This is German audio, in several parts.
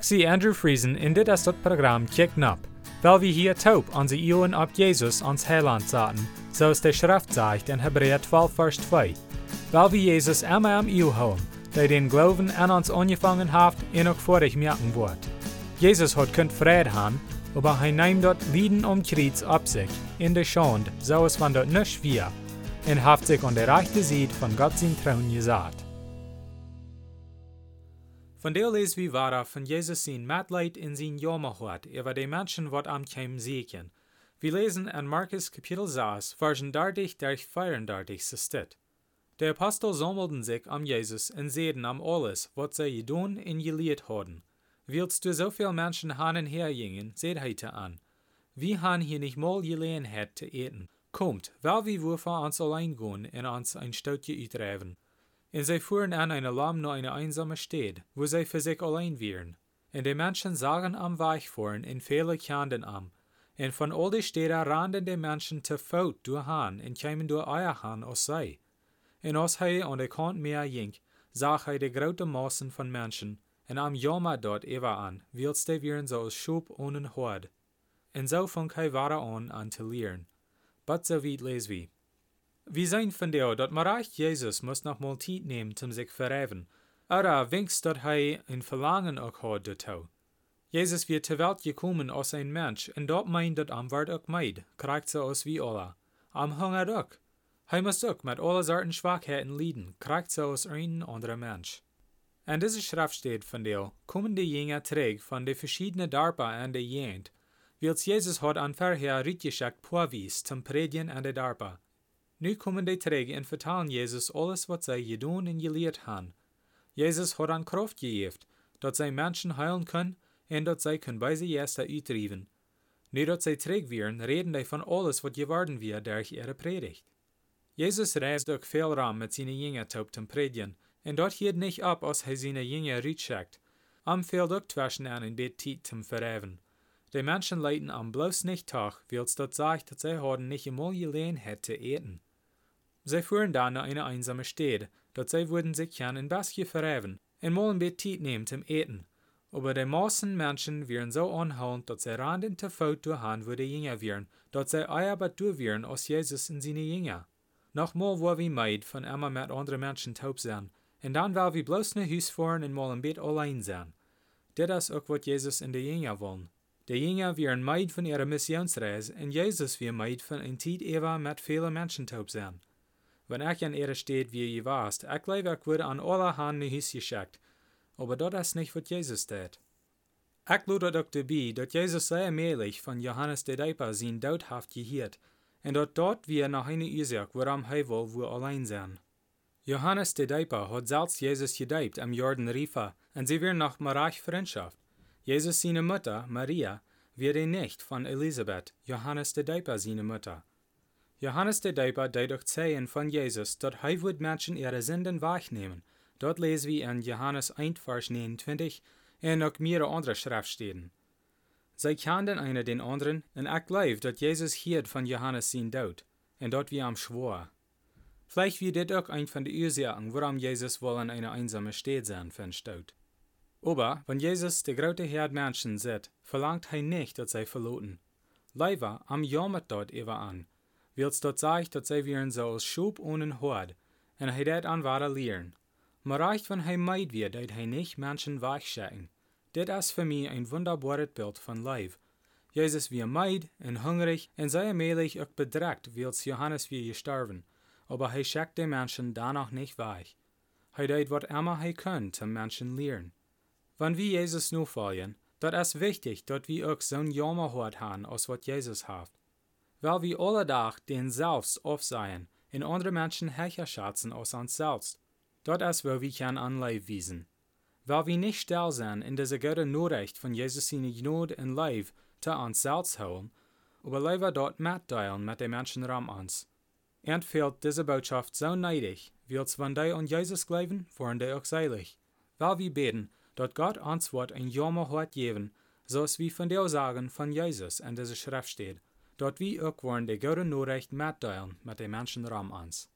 Zie Andrew Friesen in dit is dat programma Kick Nap, weil wir hier taub an sie Ioen ab Jesus ans Heiland zaten, so es der Schrift sagt in Hebräer 12, Vers 2. Weil wir Jesus immer am Io haben, der den Glauben an uns angefangen hat, und auch vor ich merken wird. Jesus hat könnt Frieden haben, aber er nimmt dort Lieden um Kreuz ab sich, in der Schande, so es von dort nicht wir, und hat sich an der rechten Seite von Gott sein Thron gesagt. Von der lesen wir weiter von Jesus sein Mitleid in sein Jammerhort über die Menschen, wat am Keim siegen. Wir lesen in Markus Kapitel 6, Versen 30 durch 34 steht. Der Apostel sammelten sich am Jesus und sehen am alles, was sie gedun und gelehrt haben. Willst du so viel Menschen han und her gingen, seht heute an. Wir han hier nicht mal Gelegenheit zu eten. Kommt, weil wir vor uns allein gehen und uns ein Stückchen utreiben. Sie fuhren an eine Lamm nach eine einsame Stadt, wo sie für sich allein wären. Und die Menschen sagen am Weich fuhren in viele Kanden am. Und von all die Städten rannten die Menschen zu Fuß durch Han und kämen durch euer Han aus sei. Und als hij an der Kant mehr ging, sah hij die grote Massen von Menschen, und am Jammer dort ewa an, wilst die wären so als Schub ohne Hord. Und so fang hij weiter an, an zu lehren. But so weit les wie. Wir zijn van der, dat Marach Jesus muss noch mal Zeit nehmen, zum sich verheven. Aber winkst, dat hij ein Verlangen auch hat dazu. Jesus wird zur Welt gekommen als ein Mensch, und dort meint dat am Wort auch meid, kriegt so aus wie alle. Am Hunger auch. Hij muss auch mit alle Sorten Schwachheiten leiden, kriegt so aus ein anderer Mensch. In dieser Schrift steht von der, kommen die Jünger träg von den verschiedenen Darpa an der Jent, wils Jesus hat an vorher Ritjeschak Poavis zum Predigen an der Darpa. Nu kommen die träg und vertalen Jesus alles, was sie gedun und gelehrt haben. Jesus hat an Kraft gegeben, dat sie Menschen heilen können und dat sie können bei sie erst uitdriven. Nu dat sie träg werden, reden die von alles, was geworden wird durch ihre Predigt. Jesus reist auch viel Raum mit seinen Jüngern taub zum Predigen, und dort hielt nicht ab, als er seine Jünger rutschickt. Am fehlt auch Twäschen an in zum Verheven. Die Menschen leiden am bloß nicht Tag, wils dort sagt, dass sie haben nicht einmal Gelegenheit zu eten. Sie fuhren dann nach einer einsamen Stadt, dort sie würden sich gern in Baskje verheven, und mal ein Bett Tiet nehmen zum Eten. Aber die meisten Menschen wären so anhaltend, dass sie randen zu Faut durchhan, wo die Jünger wären, dort sie eier durch wären als Jesus und seine Jünger. Nochmal war wie meid von immer mit anderen Menschen taub sein, und dann war wir bloß ne Hus fahren und mal ein Bett allein sein. Das ist auch, was Jesus in die Jünger wollen. Die Jünger wären meid von ihrer Missionsreise, und Jesus wir meid von ein Zeit Eva mit vielen Menschen taub sein. Wenn ich an ihrer steht, wie ihr warst, ich glaube, ich würde an alle Hand Hus geschickt, aber das ist nicht, was Jesus tät. Ich glaube auch dabei, dass Jesus sehr mählich von Johannes der Deiper sein Daudhaft gehiert, und dort dort wir nach einer Ursache, warum er wohl wo allein sein. Johannes der Deiper hat selbst Jesus gedeibt am Jordan Rifa, und sie werden nach Marach Freundschaft. Jesus seine Mutter, Maria, wird nicht von Elisabeth, Johannes der Deiper seine Mutter. Johannes der Deiper deut auch zählen von Jesus, dort wird Menschen ihre Sünden wahrnehmen. Dort lesen wir in Johannes 1, Vers 29 und auch mehrere andere Schriftstellen. Sie kannten einer den anderen, und ich glaube, dass Jesus hielt von Johannes sein Tod, und dort wie am Schwor. Vielleicht wird das auch ein von den Ursachen, warum Jesus wohl an einer einsamen Stadt sein verstaut. Aber, wenn Jesus der große Herd Menschen sieht, verlangt er nicht, dass sie verloten. Leider am jammert dort über an, wills dort sagt, dass sie wären so als Schub ohne Hort, und er dat an wahre lehren. Maar reicht, wenn er meid wird, dat er nicht Menschen weichschicken. Das ist für mich ein wunderbares Bild von Leib. Jesus wie meid und hungrig und sehr mählich auch bedreckt, wils Johannes wie gestorben. Aber er schickt den Menschen danach nicht weich. Er tut, was immer er kann, zum Menschen lehren. Wenn wir Jesus nur folgen, das ist wichtig, dass wir auch so ein Jammerhort haben, als was Jesus hat. Weil wir alle Tag den selbst aufsehen und andere Menschen höher schätzen als uns selbst. Das ist, wo wir kann Anleib wiesen. Weil wir nicht still sind in dieser gute Nachricht von Jesus seine Gnade und Leib zu uns selbst holen, aber lieber dort mitteilen mit den Menschen rum uns. Und fehlt diese Botschaft so neidig, wils wenn die an Jesus glauben, waren die auch seilig. Weil wir beten, dort Gott uns Wort ein Jammer hat geben, so es wie von der Sagen von Jesus in dieser Schrift steht, dort wie auch wollen die gute Nachricht mitteilen mit den Menschen rum uns.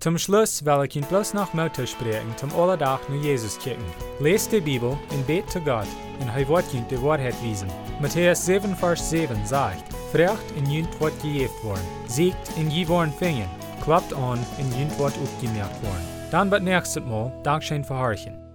Zum Schluss will ich ihn bloß noch Mutter sprechen, zum Allerdach nur Jesus kicken. Lest die Bibel und bet zu Gott, und er wird ihn die Wahrheit wiesen. Matthäus 7, Vers 7 sagt, Frecht in jünt wird gejeft worden, siegt in je worden fingen, klappt an in jünt wird aufgemerkt worden. Dann wird nächstes Mal Dankeschön verharchen.